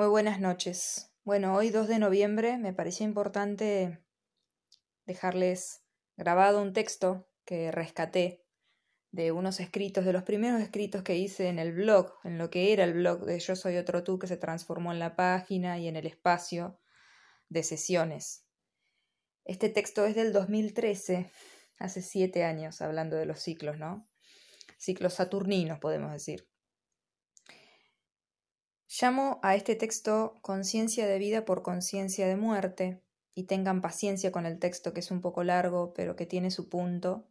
Muy buenas noches. Bueno, hoy 2 de noviembre me pareció importante dejarles grabado un texto que rescaté de unos escritos, de los primeros escritos que hice en el blog, en lo que era el blog de Yo Soy Otro Tú, que se transformó en la página y en el espacio de sesiones. Este texto es del 2013, hace siete años, hablando de los ciclos, ¿no? Ciclos saturninos, podemos decir. Llamo a este texto conciencia de vida por conciencia de muerte, y tengan paciencia con el texto que es un poco largo, pero que tiene su punto,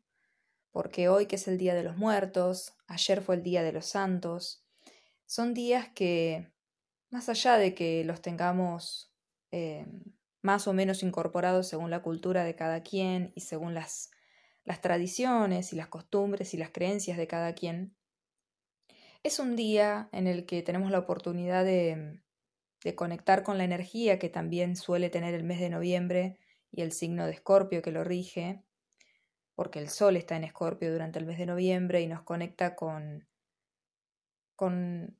porque hoy que es el Día de los Muertos, ayer fue el Día de los Santos, son días que, más allá de que los tengamos eh, más o menos incorporados según la cultura de cada quien y según las, las tradiciones y las costumbres y las creencias de cada quien, es un día en el que tenemos la oportunidad de, de conectar con la energía que también suele tener el mes de noviembre y el signo de Escorpio que lo rige, porque el Sol está en Escorpio durante el mes de noviembre y nos conecta con, con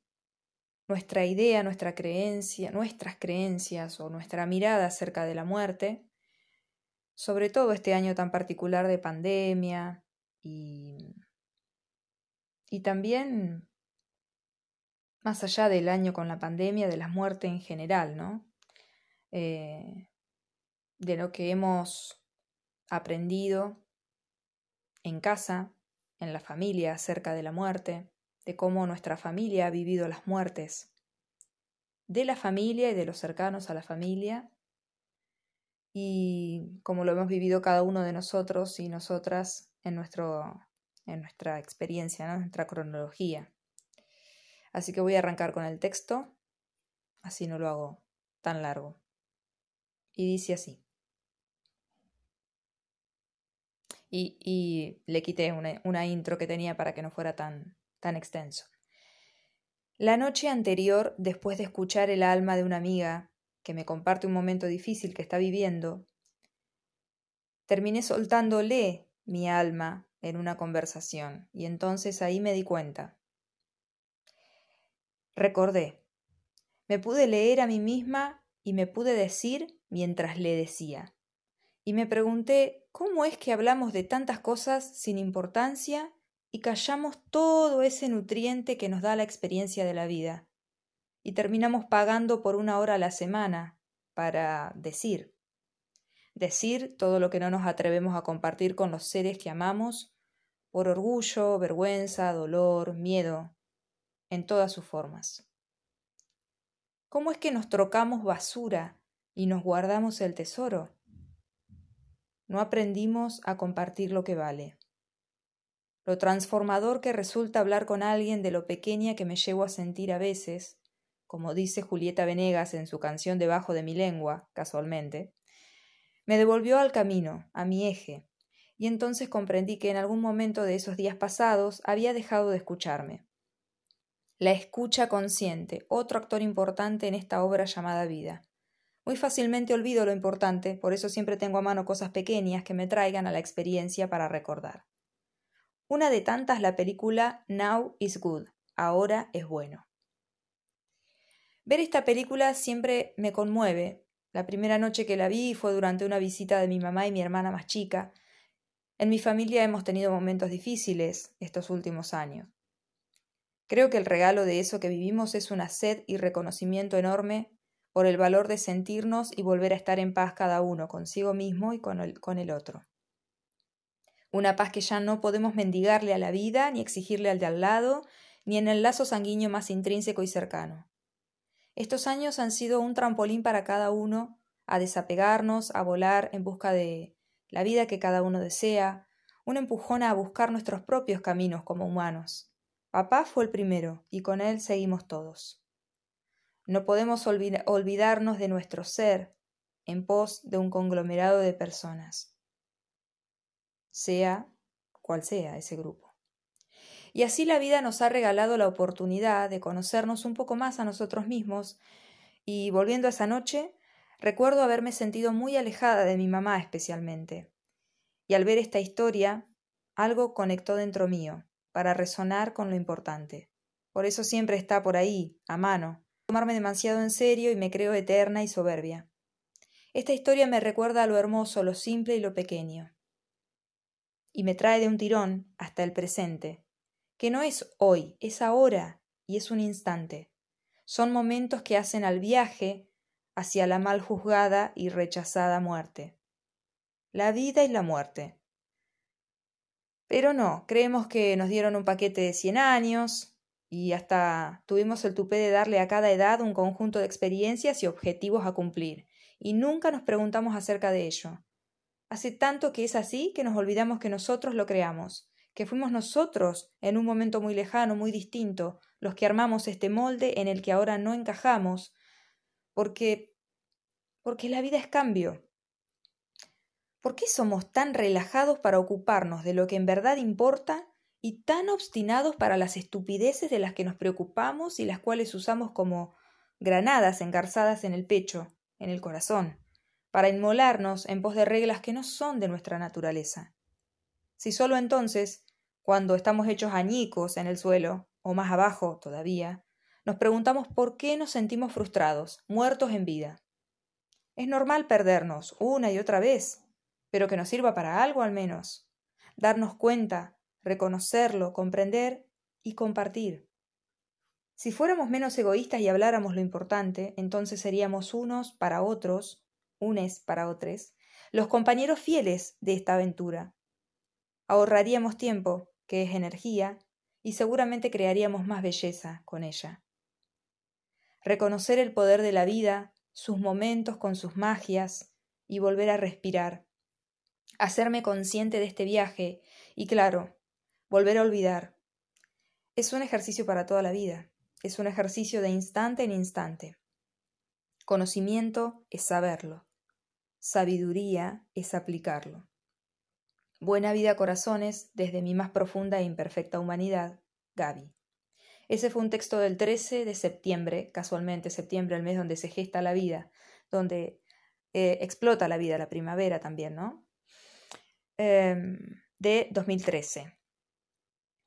nuestra idea, nuestra creencia, nuestras creencias o nuestra mirada acerca de la muerte, sobre todo este año tan particular de pandemia y, y también más allá del año con la pandemia, de la muerte en general, ¿no? Eh, de lo que hemos aprendido en casa, en la familia, acerca de la muerte, de cómo nuestra familia ha vivido las muertes, de la familia y de los cercanos a la familia, y cómo lo hemos vivido cada uno de nosotros y nosotras en, nuestro, en nuestra experiencia, en nuestra cronología. Así que voy a arrancar con el texto, así no lo hago tan largo. Y dice así. Y, le quité una, una intro que tenía para que no fuera tan, tan extenso. La noche anterior, después de escuchar el alma de una amiga que me comparte un momento difícil que está viviendo, terminé soltándole mi alma en una conversación, y entonces ahí me di cuenta. Recordé. Me pude leer a mí misma y me pude decir mientras le decía. Y me pregunté cómo es que hablamos de tantas cosas sin importancia y callamos todo ese nutriente que nos da la experiencia de la vida. Y terminamos pagando por una hora a la semana para decir. Decir todo lo que no nos atrevemos a compartir con los seres que amamos, por orgullo, vergüenza, dolor, miedo, en todas sus formas. ¿Cómo es que nos trocamos basura y nos guardamos el tesoro? No aprendimos a compartir lo que vale. Lo transformador que resulta hablar con alguien de lo pequeña que me llevo a sentir a veces, como dice Julieta Venegas en su canción Debajo de mi lengua, casualmente, me devolvió al camino, a mi eje, y entonces comprendí que en algún momento de esos días pasados había dejado de escucharme. La escucha consciente, otro actor importante en esta obra llamada vida. Muy fácilmente olvido lo importante, por eso siempre tengo a mano cosas pequeñas que me traigan a la experiencia para recordar. Una de tantas la película Now is Good, ahora es bueno. Ver esta película siempre me conmueve. La primera noche que la vi fue durante una visita de mi mamá y mi hermana más chica. En mi familia hemos tenido momentos difíciles estos últimos años. Creo que el regalo de eso que vivimos es una sed y reconocimiento enorme por el valor de sentirnos y volver a estar en paz cada uno consigo mismo y con el, otro. Una paz que ya no podemos mendigarle a la vida, ni exigirle al de al lado, ni en el lazo sanguíneo más intrínseco y cercano. Estos años han sido un trampolín para cada uno a desapegarnos, a volar en busca de la vida que cada uno desea, un empujón a buscar nuestros propios caminos como humanos. Papá fue el primero, y con él seguimos todos. No podemos olvidarnos de nuestro ser en pos de un conglomerado de personas, sea cual sea ese grupo. Y así la vida nos ha regalado la oportunidad de conocernos un poco más a nosotros mismos, y volviendo a esa noche, recuerdo haberme sentido muy alejada de mi mamá especialmente. Y al ver esta historia, algo conectó dentro mío, para resonar con lo importante. Por eso siempre está por ahí, a mano, tomarme demasiado en serio y me creo eterna y soberbia. Esta historia me recuerda a lo hermoso, lo simple y lo pequeño. Y me trae de un tirón hasta el presente, que no es hoy, es ahora y es un instante. Son momentos que hacen al viaje hacia la mal juzgada y rechazada muerte. La vida y la muerte. Pero no, creemos que nos dieron un paquete de cien años, y hasta tuvimos el tupé de darle a cada edad un conjunto de experiencias y objetivos a cumplir, y nunca nos preguntamos acerca de ello. Hace tanto que es así que nos olvidamos que nosotros lo creamos, que fuimos nosotros, en un momento muy lejano, muy distinto, los que armamos este molde en el que ahora no encajamos, porque porque la vida es cambio. ¿Por qué somos tan relajados para ocuparnos de lo que en verdad importa y tan obstinados para las estupideces de las que nos preocupamos y las cuales usamos como granadas engarzadas en el pecho, en el corazón, para inmolarnos en pos de reglas que no son de nuestra naturaleza. Si solo entonces, cuando estamos hechos añicos en el suelo, o más abajo todavía, nos preguntamos por qué nos sentimos frustrados, muertos en vida. Es normal perdernos una y otra vez, pero que nos sirva para algo al menos. Darnos cuenta reconocerlo, comprender y compartir. Si fuéramos menos egoístas y habláramos lo importante, entonces seríamos unos para otros, unes para otros, los compañeros fieles de esta aventura. Ahorraríamos tiempo, que es energía, y seguramente crearíamos más belleza con ella. Reconocer el poder de la vida, sus momentos con sus magias, y volver a respirar. Hacerme consciente de este viaje, y claro, Volver a olvidar. Es un ejercicio para toda la vida. Es un ejercicio de instante en instante. Conocimiento es saberlo. Sabiduría es aplicarlo. Buena vida, corazones, desde mi más profunda e imperfecta humanidad, Gaby. Ese fue un texto del 13 de septiembre, casualmente septiembre, el mes donde se gesta la vida, donde eh, explota la vida, la primavera también, ¿no? Em, de 2013.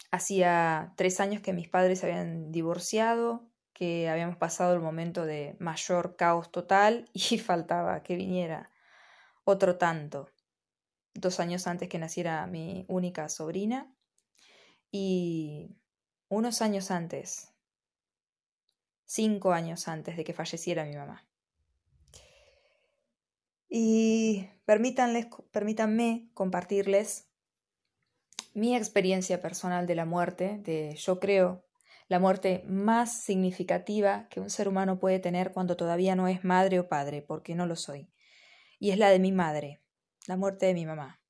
Hacía tres años que mis padres habían divorciado, que habíamos pasado el momento de mayor caos total y faltaba que viniera otro tanto. Dos años antes que naciera mi única sobrina y unos años antes, cinco años antes de que falleciera mi mamá. Y permítanles, permítanme compartirles mi experiencia personal de la muerte, de yo creo la muerte más significativa que un ser humano puede tener cuando todavía no es madre o padre, porque no lo soy. Y es la de mi madre, la muerte de mi mamá.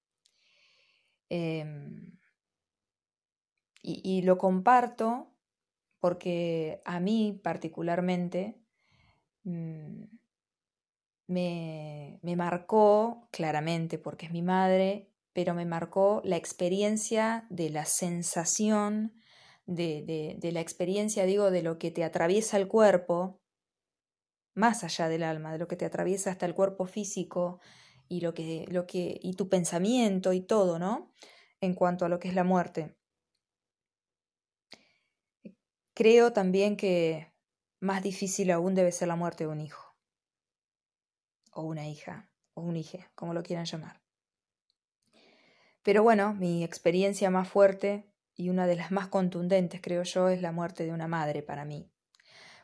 Em, y, lo comparto porque a mí particularmente mm, me, me marcó claramente, porque es mi madre, pero me marcó la experiencia de la sensación, de, de, la experiencia, digo, de lo que te atraviesa el cuerpo, más allá del alma, de lo que te atraviesa hasta el cuerpo físico y lo que, lo que, y tu pensamiento y todo, ¿no? En cuanto a lo que es la muerte. Creo también que más difícil aún debe ser la muerte de un hijo, o una hija, o un hijo, como lo quieran llamar. Pero bueno, mi experiencia más fuerte y una de las más contundentes, creo yo, es la muerte de una madre para mí.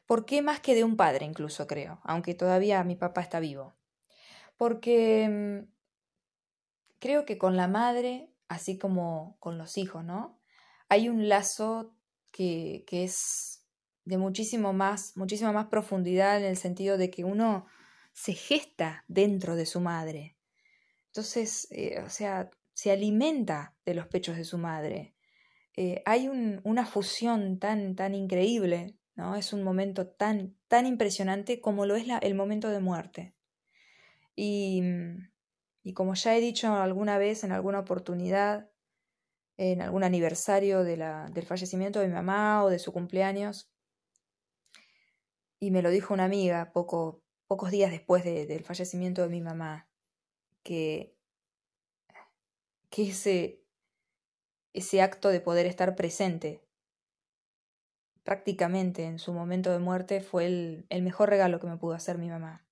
¿Por qué más que de un padre incluso, creo? Aunque todavía mi papá está vivo. Porque mm, creo que con la madre, así como con los hijos, ¿no? Hay un lazo que, que es de muchísimo más, muchísima más profundidad en el sentido de que uno se gesta dentro de su madre. Entonces, eh, o sea, se alimenta de los pechos de su madre. Eh, hay una fusión tan, tan increíble, ¿no? Es un momento tan, tan impresionante como lo es el momento de muerte. Y, y como ya he dicho alguna vez, en alguna oportunidad, en algún aniversario del fallecimiento de mi mamá o de su cumpleaños, y me lo dijo una amiga poco, pocos días después del fallecimiento de mi mamá, que que ese, ese acto de poder estar presente, prácticamente en su momento de muerte fue el, el mejor regalo que me pudo hacer mi mamá.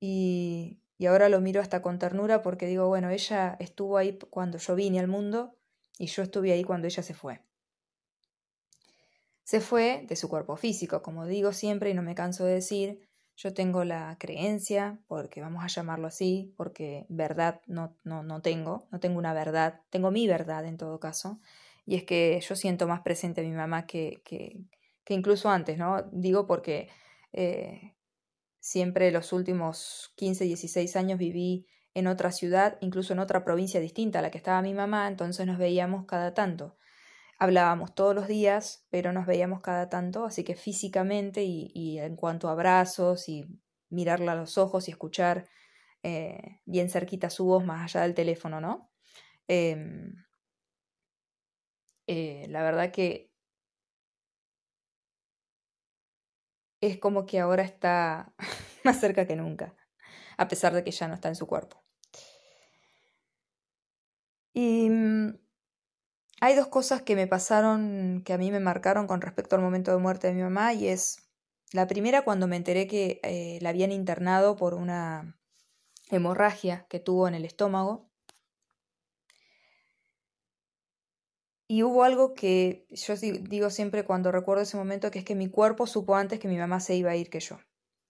Y, y ahora lo miro hasta con ternura porque digo, bueno, ella estuvo ahí cuando yo vine al mundo y yo estuve ahí cuando ella se fue. Se fue de su cuerpo físico, como digo siempre y no me canso de decir, yo tengo la creencia, porque vamos a llamarlo así, porque verdad no, no, no tengo, no tengo una verdad, tengo mi verdad en todo caso, y es que yo siento más presente a mi mamá que, que, que incluso antes, ¿no? Digo porque eh, siempre los últimos 15, 16 años viví en otra ciudad, incluso en otra provincia distinta a la que estaba mi mamá, entonces nos veíamos cada tanto. Hablábamos todos los días, pero nos veíamos cada tanto, así que físicamente y, en cuanto a abrazos y mirarla a los ojos y escuchar eh, bien cerquita su voz más allá del teléfono, ¿no? Em, eh, la verdad que es como que ahora está más cerca que nunca, a pesar de que ya no está en su cuerpo. Y mm, hay dos cosas que me pasaron, que a mí me marcaron con respecto al momento de muerte de mi mamá, y es la primera cuando me enteré que eh, la habían internado por una hemorragia que tuvo en el estómago. Y hubo algo que yo digo siempre cuando recuerdo ese momento, que es que mi cuerpo supo antes que mi mamá se iba a ir que yo,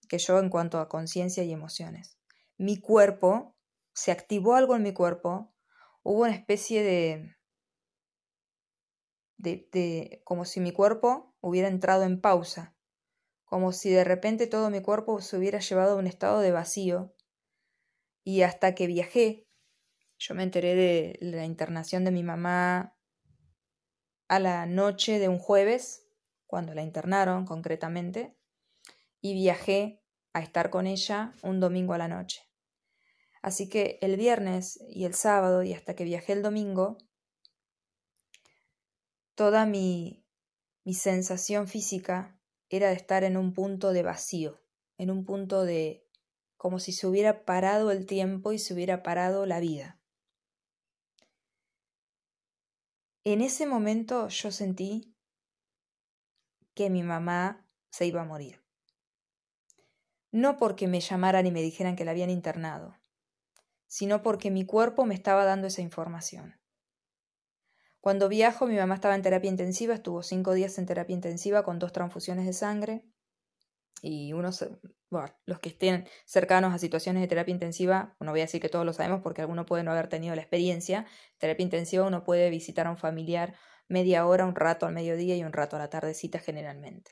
que yo en cuanto a conciencia y emociones. Mi cuerpo, se activó algo en mi cuerpo, hubo una especie de, de, como si mi cuerpo hubiera entrado en pausa, como si de repente todo mi cuerpo se hubiera llevado a un estado de vacío. Y hasta que viajé, yo me enteré de la internación de mi mamá a la noche de un jueves, cuando la internaron concretamente, y viajé a estar con ella un domingo a la noche. Así que el viernes y el sábado y hasta que viajé el domingo, toda mi, mi sensación física era de estar en un punto de vacío, en un punto de como si se hubiera parado el tiempo y se hubiera parado la vida. En ese momento yo sentí que mi mamá se iba a morir. No porque me llamaran y me dijeran que la habían internado, sino porque mi cuerpo me estaba dando esa información. Cuando viajo, mi mamá estaba en terapia intensiva, estuvo cinco días en terapia intensiva con dos transfusiones de sangre y unos, los que estén cercanos a situaciones de terapia intensiva, no voy a decir que todos lo sabemos porque alguno puede no haber tenido la experiencia, terapia intensiva uno puede visitar a un familiar media hora, un rato al mediodía y un rato a la tardecita generalmente.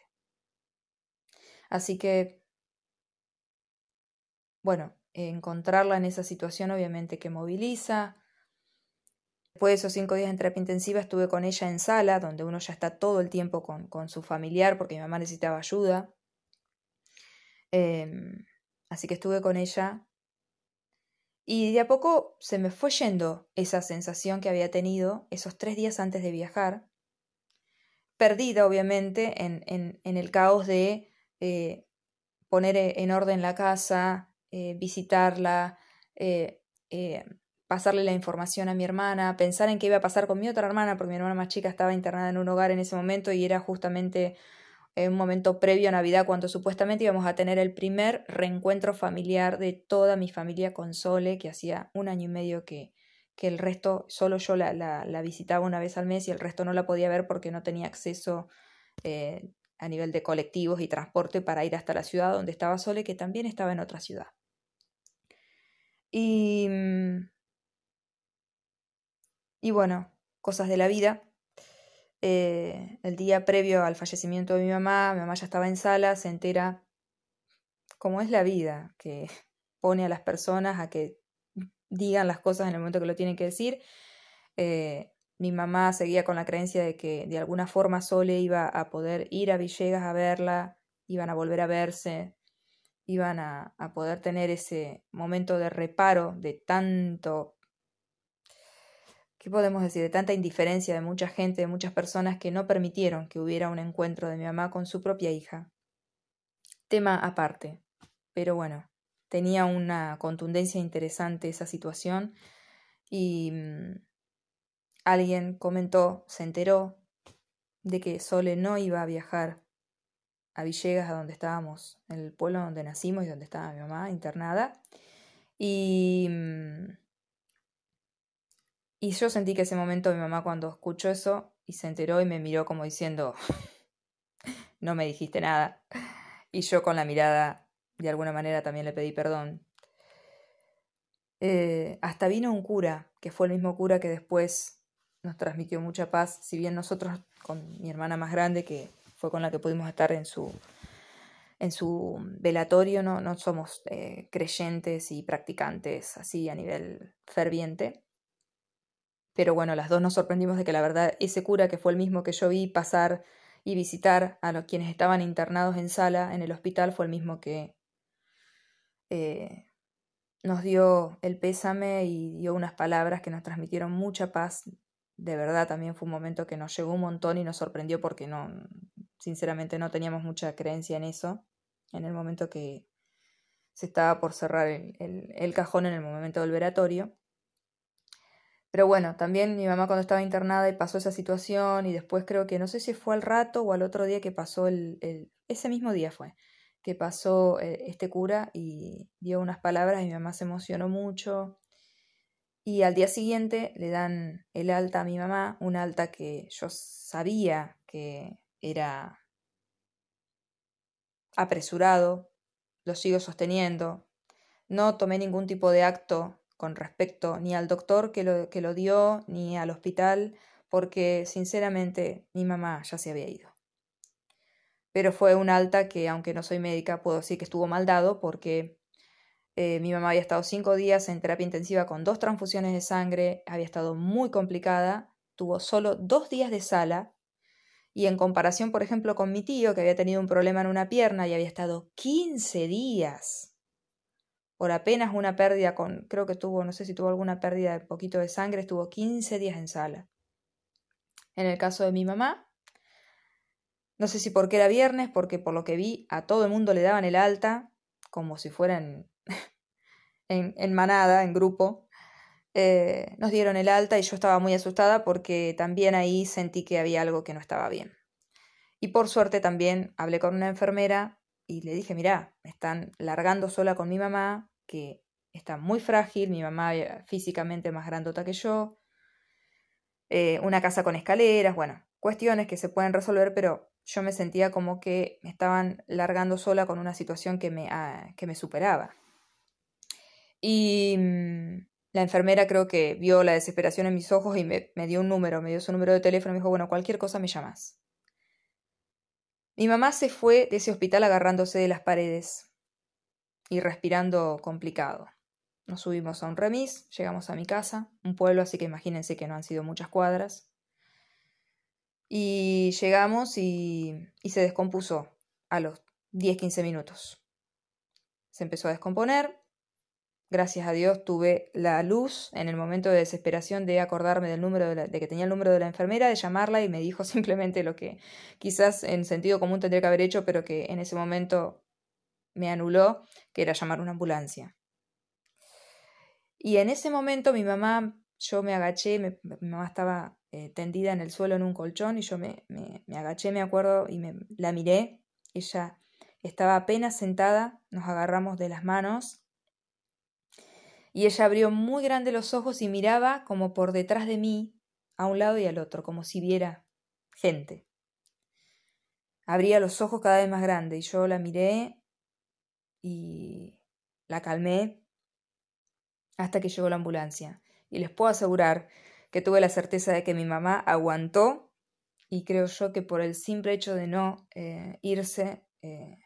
Así que, bueno, encontrarla en esa situación obviamente que moviliza. Después de esos cinco días en terapia intensiva estuve con ella en sala, donde uno ya está todo el tiempo con, con su familiar porque mi mamá necesitaba ayuda. Em, así que estuve con ella y de a poco se me fue yendo esa sensación que había tenido esos tres días antes de viajar, perdida obviamente en, en, el caos de eh, poner en orden la casa, eh, visitarla, eh, pasarle la información a mi hermana, pensar en qué iba a pasar con mi otra hermana, porque mi hermana más chica estaba internada en un hogar en ese momento y era justamente en un momento previo a Navidad, cuando supuestamente íbamos a tener el primer reencuentro familiar de toda mi familia con Sole, que hacía un año y medio que, que el resto, solo yo la, la, visitaba una vez al mes y el resto no la podía ver porque no tenía acceso eh, a nivel de colectivos y transporte para ir hasta la ciudad donde estaba Sole, que también estaba en otra ciudad. Y, mm, y bueno, cosas de la vida. Eh, el día previo al fallecimiento de mi mamá, mi mamá ya estaba en sala, se entera cómo es la vida, que pone a las personas a que digan las cosas en el momento que lo tienen que decir. Eh, mi mamá seguía con la creencia de que de alguna forma Sole iba a poder ir a Villegas a verla, iban a volver a verse, iban a, a poder tener ese momento de reparo de tanto ¿qué podemos decir? De tanta indiferencia de mucha gente, de muchas personas que no permitieron que hubiera un encuentro de mi mamá con su propia hija. Tema aparte. Pero bueno, tenía una contundencia interesante esa situación y mm, alguien comentó, se enteró de que Sole no iba a viajar a Villegas, a donde estábamos, el pueblo donde nacimos y donde estaba mi mamá internada. Y, mm, y yo sentí que ese momento mi mamá cuando escuchó eso y se enteró y me miró como diciendo, no me dijiste nada. Y yo con la mirada, de alguna manera, también le pedí perdón. Eh, hasta vino un cura, que fue el mismo cura que después nos transmitió mucha paz, si bien nosotros con mi hermana más grande, que fue con la que pudimos estar en su, en su velatorio, no, no somos eh, creyentes y practicantes así a nivel ferviente. Pero bueno, las dos nos sorprendimos de que la verdad ese cura, que fue el mismo que yo vi pasar y visitar a los quienes estaban internados en sala en el hospital, fue el mismo que eh, nos dio el pésame y dio unas palabras que nos transmitieron mucha paz. De verdad, también fue un momento que nos llegó un montón y nos sorprendió porque no, sinceramente no teníamos mucha creencia en eso, en el momento que se estaba por cerrar el, el cajón en el momento del veratorio. Pero bueno, también mi mamá cuando estaba internada y pasó esa situación y después creo que no sé si fue al rato o al otro día que pasó el, el ese mismo día fue que pasó eh, este cura y dio unas palabras y mi mamá se emocionó mucho. Y al día siguiente le dan el alta a mi mamá, un alta que yo sabía que era apresurado, lo sigo sosteniendo. No tomé ningún tipo de acto con respecto ni al doctor que lo, que lo dio, ni al hospital, porque sinceramente mi mamá ya se había ido. Pero fue un alta que, aunque no soy médica, puedo decir que estuvo mal dado porque eh, mi mamá había estado cinco días en terapia intensiva con dos transfusiones de sangre, había estado muy complicada, tuvo solo dos días de sala y en comparación, por ejemplo, con mi tío, que había tenido un problema en una pierna y había estado 15 días por apenas una pérdida con, creo que tuvo, no sé si tuvo alguna pérdida de poquito de sangre, estuvo 15 días en sala. En el caso de mi mamá, no sé si porque era viernes, porque por lo que vi a todo el mundo le daban el alta, como si fueran en, en, manada, en grupo. Eh, nos dieron el alta y yo estaba muy asustada porque también ahí sentí que había algo que no estaba bien. Y por suerte también hablé con una enfermera y le dije, mira, me están largando sola con mi mamá, que está muy frágil, mi mamá físicamente más grandota que yo, eh, una casa con escaleras, bueno, cuestiones que se pueden resolver, pero yo me sentía como que me estaban largando sola con una situación que me, ah, que me superaba. Y mm, la enfermera creo que vio la desesperación en mis ojos y me, me dio un número, me dio su número de teléfono y me dijo, bueno, cualquier cosa me llamas. Mi mamá se fue de ese hospital agarrándose de las paredes y respirando complicado. Nos subimos a un remis, llegamos a mi casa, un pueblo, así que imagínense que no han sido muchas cuadras. Y llegamos y, y se descompuso a los 10-15 minutos. Se empezó a descomponer, Gracias a Dios tuve la luz en el momento de desesperación de acordarme del número de, que tenía el número de la enfermera, de llamarla y me dijo simplemente lo que quizás en sentido común tendría que haber hecho, pero que en ese momento me anuló, que era llamar una ambulancia. Y en ese momento mi mamá, yo me agaché, mi mamá estaba eh, tendida en el suelo en un colchón y yo me, me, me agaché, me acuerdo, y me, la miré. Ella estaba apenas sentada, nos agarramos de las manos y ella abrió muy grande los ojos y miraba como por detrás de mí, a un lado y al otro, como si viera gente. Abría los ojos cada vez más grande y yo la miré y la calmé hasta que llegó la ambulancia. Y les puedo asegurar que tuve la certeza de que mi mamá aguantó y creo yo que por el simple hecho de no eh, irse, eh,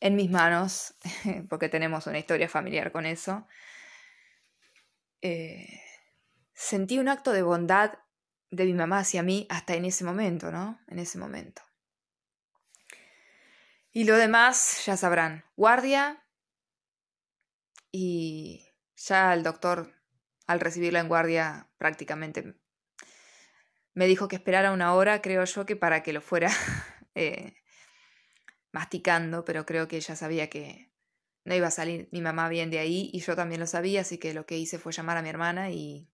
en mis manos, porque tenemos una historia familiar con eso, eh, sentí un acto de bondad de mi mamá hacia mí hasta en ese momento, ¿no? En ese momento. Y lo demás, ya sabrán, guardia y ya el doctor, al recibirla en guardia, prácticamente me dijo que esperara una hora, creo yo, que para que lo fuera eh, masticando, pero creo que ella sabía que no iba a salir mi mamá bien de ahí y yo también lo sabía, así que lo que hice fue llamar a mi hermana y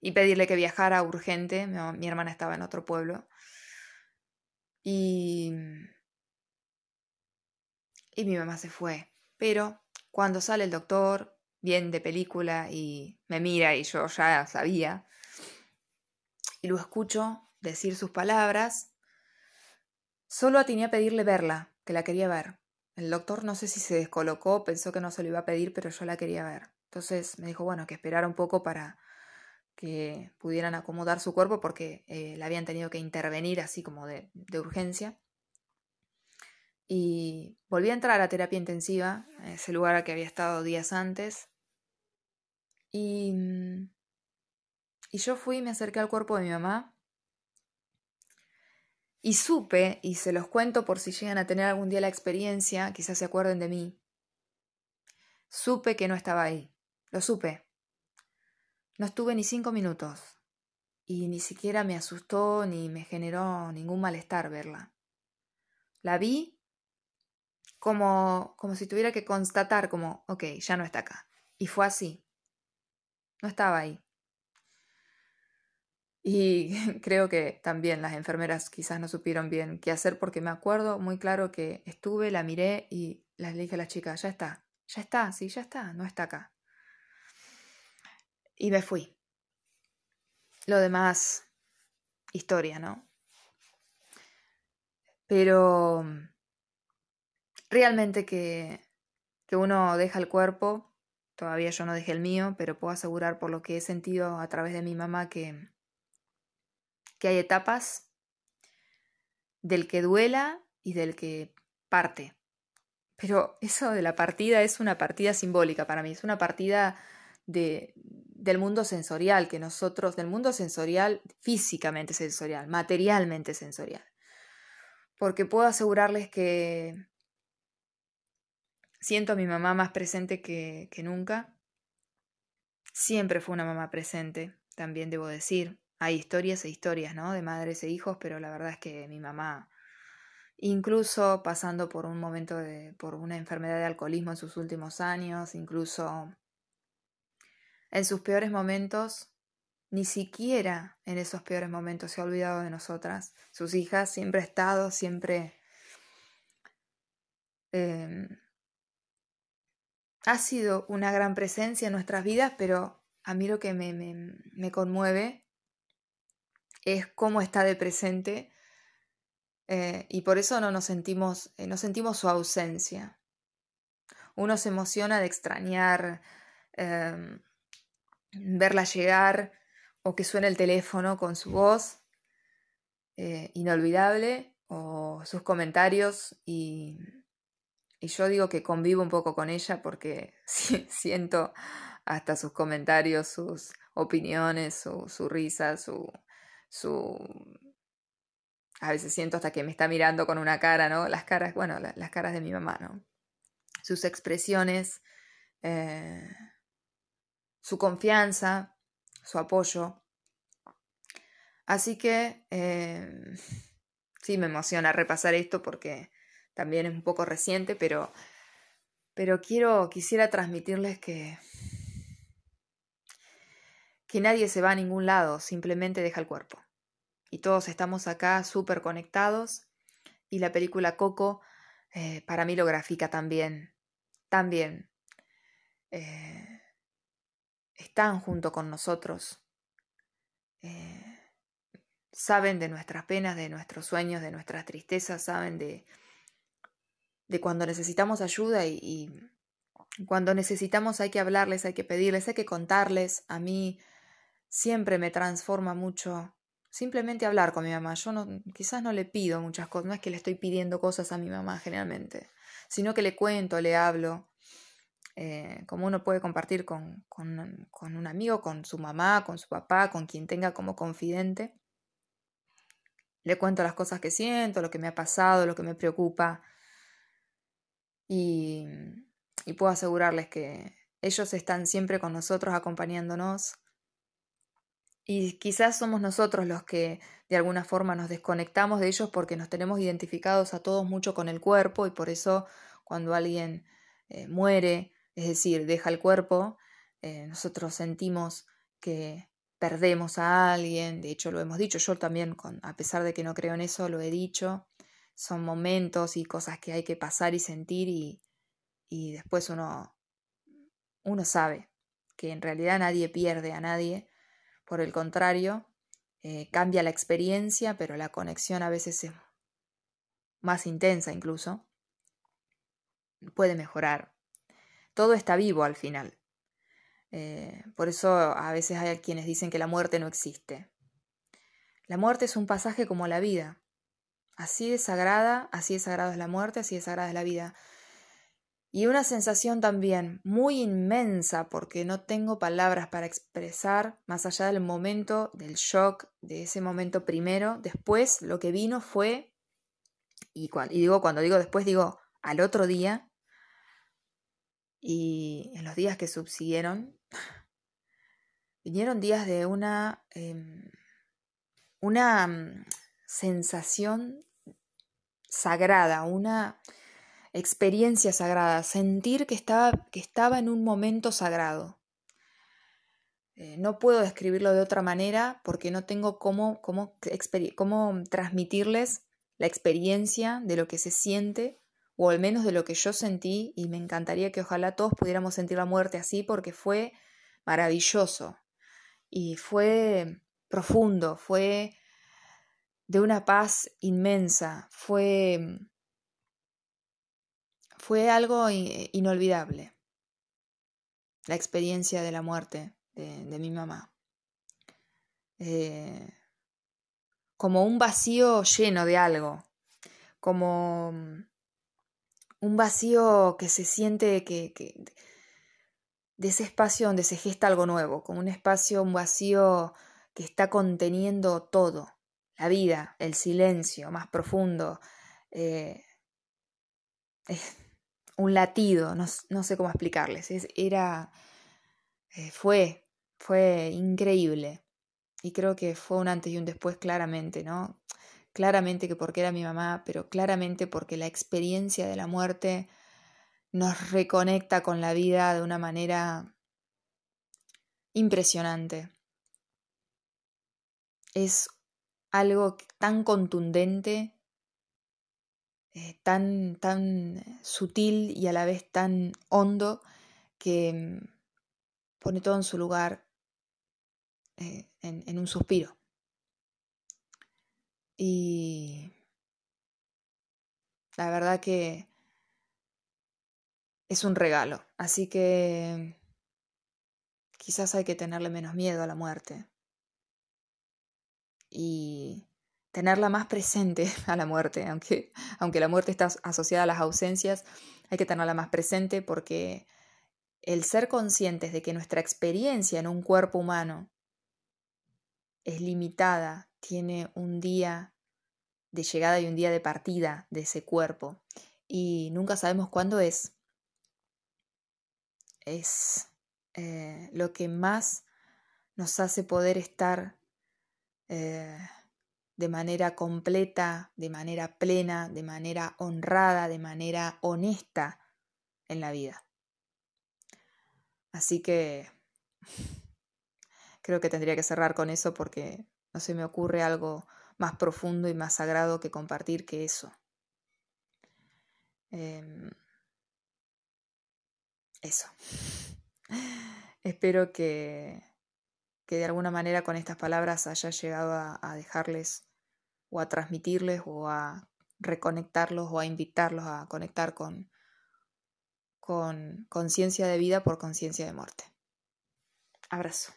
y pedirle que viajara urgente. Mi, hermana estaba en otro pueblo. Y, y mi mamá se fue. Pero cuando sale el doctor, bien de película, y me mira y yo ya sabía, y lo escucho decir sus palabras, solo atiné a pedirle verla, que la quería ver. El doctor no sé si se descolocó, pensó que no se lo iba a pedir, pero yo la quería ver. Entonces me dijo, bueno, que esperara un poco para que pudieran acomodar su cuerpo porque eh, la habían tenido que intervenir así como de, urgencia. Y volví a entrar a terapia intensiva, ese lugar al que había estado días antes. Y, y yo fui y me acerqué al cuerpo de mi mamá y supe, y se los cuento por si llegan a tener algún día la experiencia, quizás se acuerden de mí. Supe que no estaba ahí. Lo supe. No estuve ni cinco minutos. Y ni siquiera me asustó ni me generó ningún malestar verla. La vi como, como si tuviera que constatar como, ok, ya no está acá. Y fue así. No estaba ahí. Y creo que también las enfermeras quizás no supieron bien qué hacer porque me acuerdo muy claro que estuve, la miré y le dije a la chica, ya está, ya está, sí, ya está, no está acá. Y me fui. Lo demás, historia, ¿no? Pero realmente que, que uno deja el cuerpo, todavía yo no dejé el mío, pero puedo asegurar por lo que he sentido a través de mi mamá que que hay etapas del que duela y del que parte. Pero eso de la partida es una partida simbólica para mí, es una partida de, del mundo sensorial, que nosotros, del mundo sensorial, físicamente sensorial, materialmente sensorial. Porque puedo asegurarles que siento a mi mamá más presente que, que nunca. Siempre fue una mamá presente, también debo decir hay historias e historias, ¿no? De madres e hijos, pero la verdad es que mi mamá, incluso pasando por un momento de, por una enfermedad de alcoholismo en sus últimos años, incluso en sus peores momentos, ni siquiera en esos peores momentos se ha olvidado de nosotras, sus hijas, siempre ha estado, siempre... Em, ha sido una gran presencia en nuestras vidas, pero a mí lo que me, me, me conmueve es cómo está de presente eh, y por eso no nos sentimos, eh, no sentimos su ausencia. Uno se emociona de extrañar em, verla llegar o que suene el teléfono con su voz eh, inolvidable o sus comentarios y, y, yo digo que convivo un poco con ella porque siento hasta sus comentarios, sus opiniones, su, su risa, su, su... A veces siento hasta que me está mirando con una cara, ¿no? Las caras, bueno, las caras de mi mamá, ¿no? Sus expresiones, eh, su confianza, su apoyo. Así que eh, sí me emociona repasar esto porque también es un poco reciente, pero, pero quiero, quisiera transmitirles que, que nadie se va a ningún lado, simplemente deja el cuerpo. Y todos estamos acá súper conectados. Y la película Coco eh, para mí lo grafica también. También. Eh, están junto con nosotros. Eh, saben de nuestras penas, de nuestros sueños, de nuestras tristezas, saben de, de cuando necesitamos ayuda y, y cuando necesitamos hay que hablarles, hay que pedirles, hay que contarles. A mí siempre me transforma mucho simplemente hablar con mi mamá. Yo no, quizás no le pido muchas cosas, no es que le estoy pidiendo cosas a mi mamá generalmente, sino que le cuento, le hablo, eh, como uno puede compartir con, con, con, un amigo, con su mamá, con su papá, con quien tenga como confidente. Le cuento las cosas que siento, lo que me ha pasado, lo que me preocupa. Y, y puedo asegurarles que ellos están siempre con nosotros acompañándonos y quizás somos nosotros los que de alguna forma nos desconectamos de ellos porque nos tenemos identificados a todos mucho con el cuerpo y por eso cuando alguien eh, muere, es decir, deja el cuerpo, eh, nosotros sentimos que perdemos a alguien, de hecho lo hemos dicho, yo también, a pesar de que no creo en eso, lo he dicho, son momentos y cosas que hay que pasar y sentir y, y después uno, uno sabe que en realidad nadie pierde a nadie, por el contrario, eh, cambia la experiencia, pero la conexión a veces es más intensa incluso, puede mejorar. Todo está vivo al final. Eh, por eso a veces hay quienes dicen que la muerte no existe. La muerte es un pasaje como la vida. Así de sagrada, así de sagrada es la muerte, así de sagrada es la vida. Y una sensación también muy inmensa porque no tengo palabras para expresar más allá del momento del shock, de ese momento primero. Después lo que vino fue, y, y digo cuando digo después, digo al otro día, y en los días que subsiguieron, vinieron días de una, em, una mm, sensación sagrada, una experiencia sagrada, sentir que estaba, que estaba en un momento sagrado. Eh, no puedo describirlo de otra manera porque no tengo cómo, cómo, cómo transmitirles la experiencia de lo que se siente o al menos de lo que yo sentí y me encantaría que ojalá todos pudiéramos sentir la muerte así porque fue maravilloso y fue profundo, fue de una paz inmensa, fue fue algo inolvidable, la experiencia de la muerte de, mi mamá. Eh, como un vacío lleno de algo, como un vacío que se siente que, de ese espacio donde se gesta algo nuevo, como un espacio, un vacío que está conteniendo todo, la vida, el silencio más profundo, eh, un latido, no, sé cómo explicarles. era, eh, fue, fue increíble. Y creo que fue un antes y un después claramente, ¿no? Claramente que porque era mi mamá, pero claramente porque la experiencia de la muerte nos reconecta con la vida de una manera impresionante. Es algo tan contundente eh, tan, tan sutil y a la vez tan hondo que mm, pone todo en su lugar eh, en, en un suspiro. Y la verdad que es un regalo, así que quizás hay que tenerle menos miedo a la muerte. Y tenerla más presente a la muerte, aunque, aunque la muerte está asociada a las ausencias, hay que tenerla más presente porque el ser conscientes de que nuestra experiencia en un cuerpo humano es limitada, tiene un día de llegada y un día de partida de ese cuerpo y nunca sabemos cuándo es, es eh, lo que más nos hace poder estar eh, de manera completa, de manera plena, de manera honrada, de manera honesta en la vida. Así que creo que tendría que cerrar con eso porque no se me ocurre algo más profundo y más sagrado que compartir que eso. Em, eso. Espero que, que, de alguna manera con estas palabras haya llegado a dejarles o a transmitirles o a reconectarlos o a invitarlos a conectar con con conciencia de vida por conciencia de muerte. Abrazo.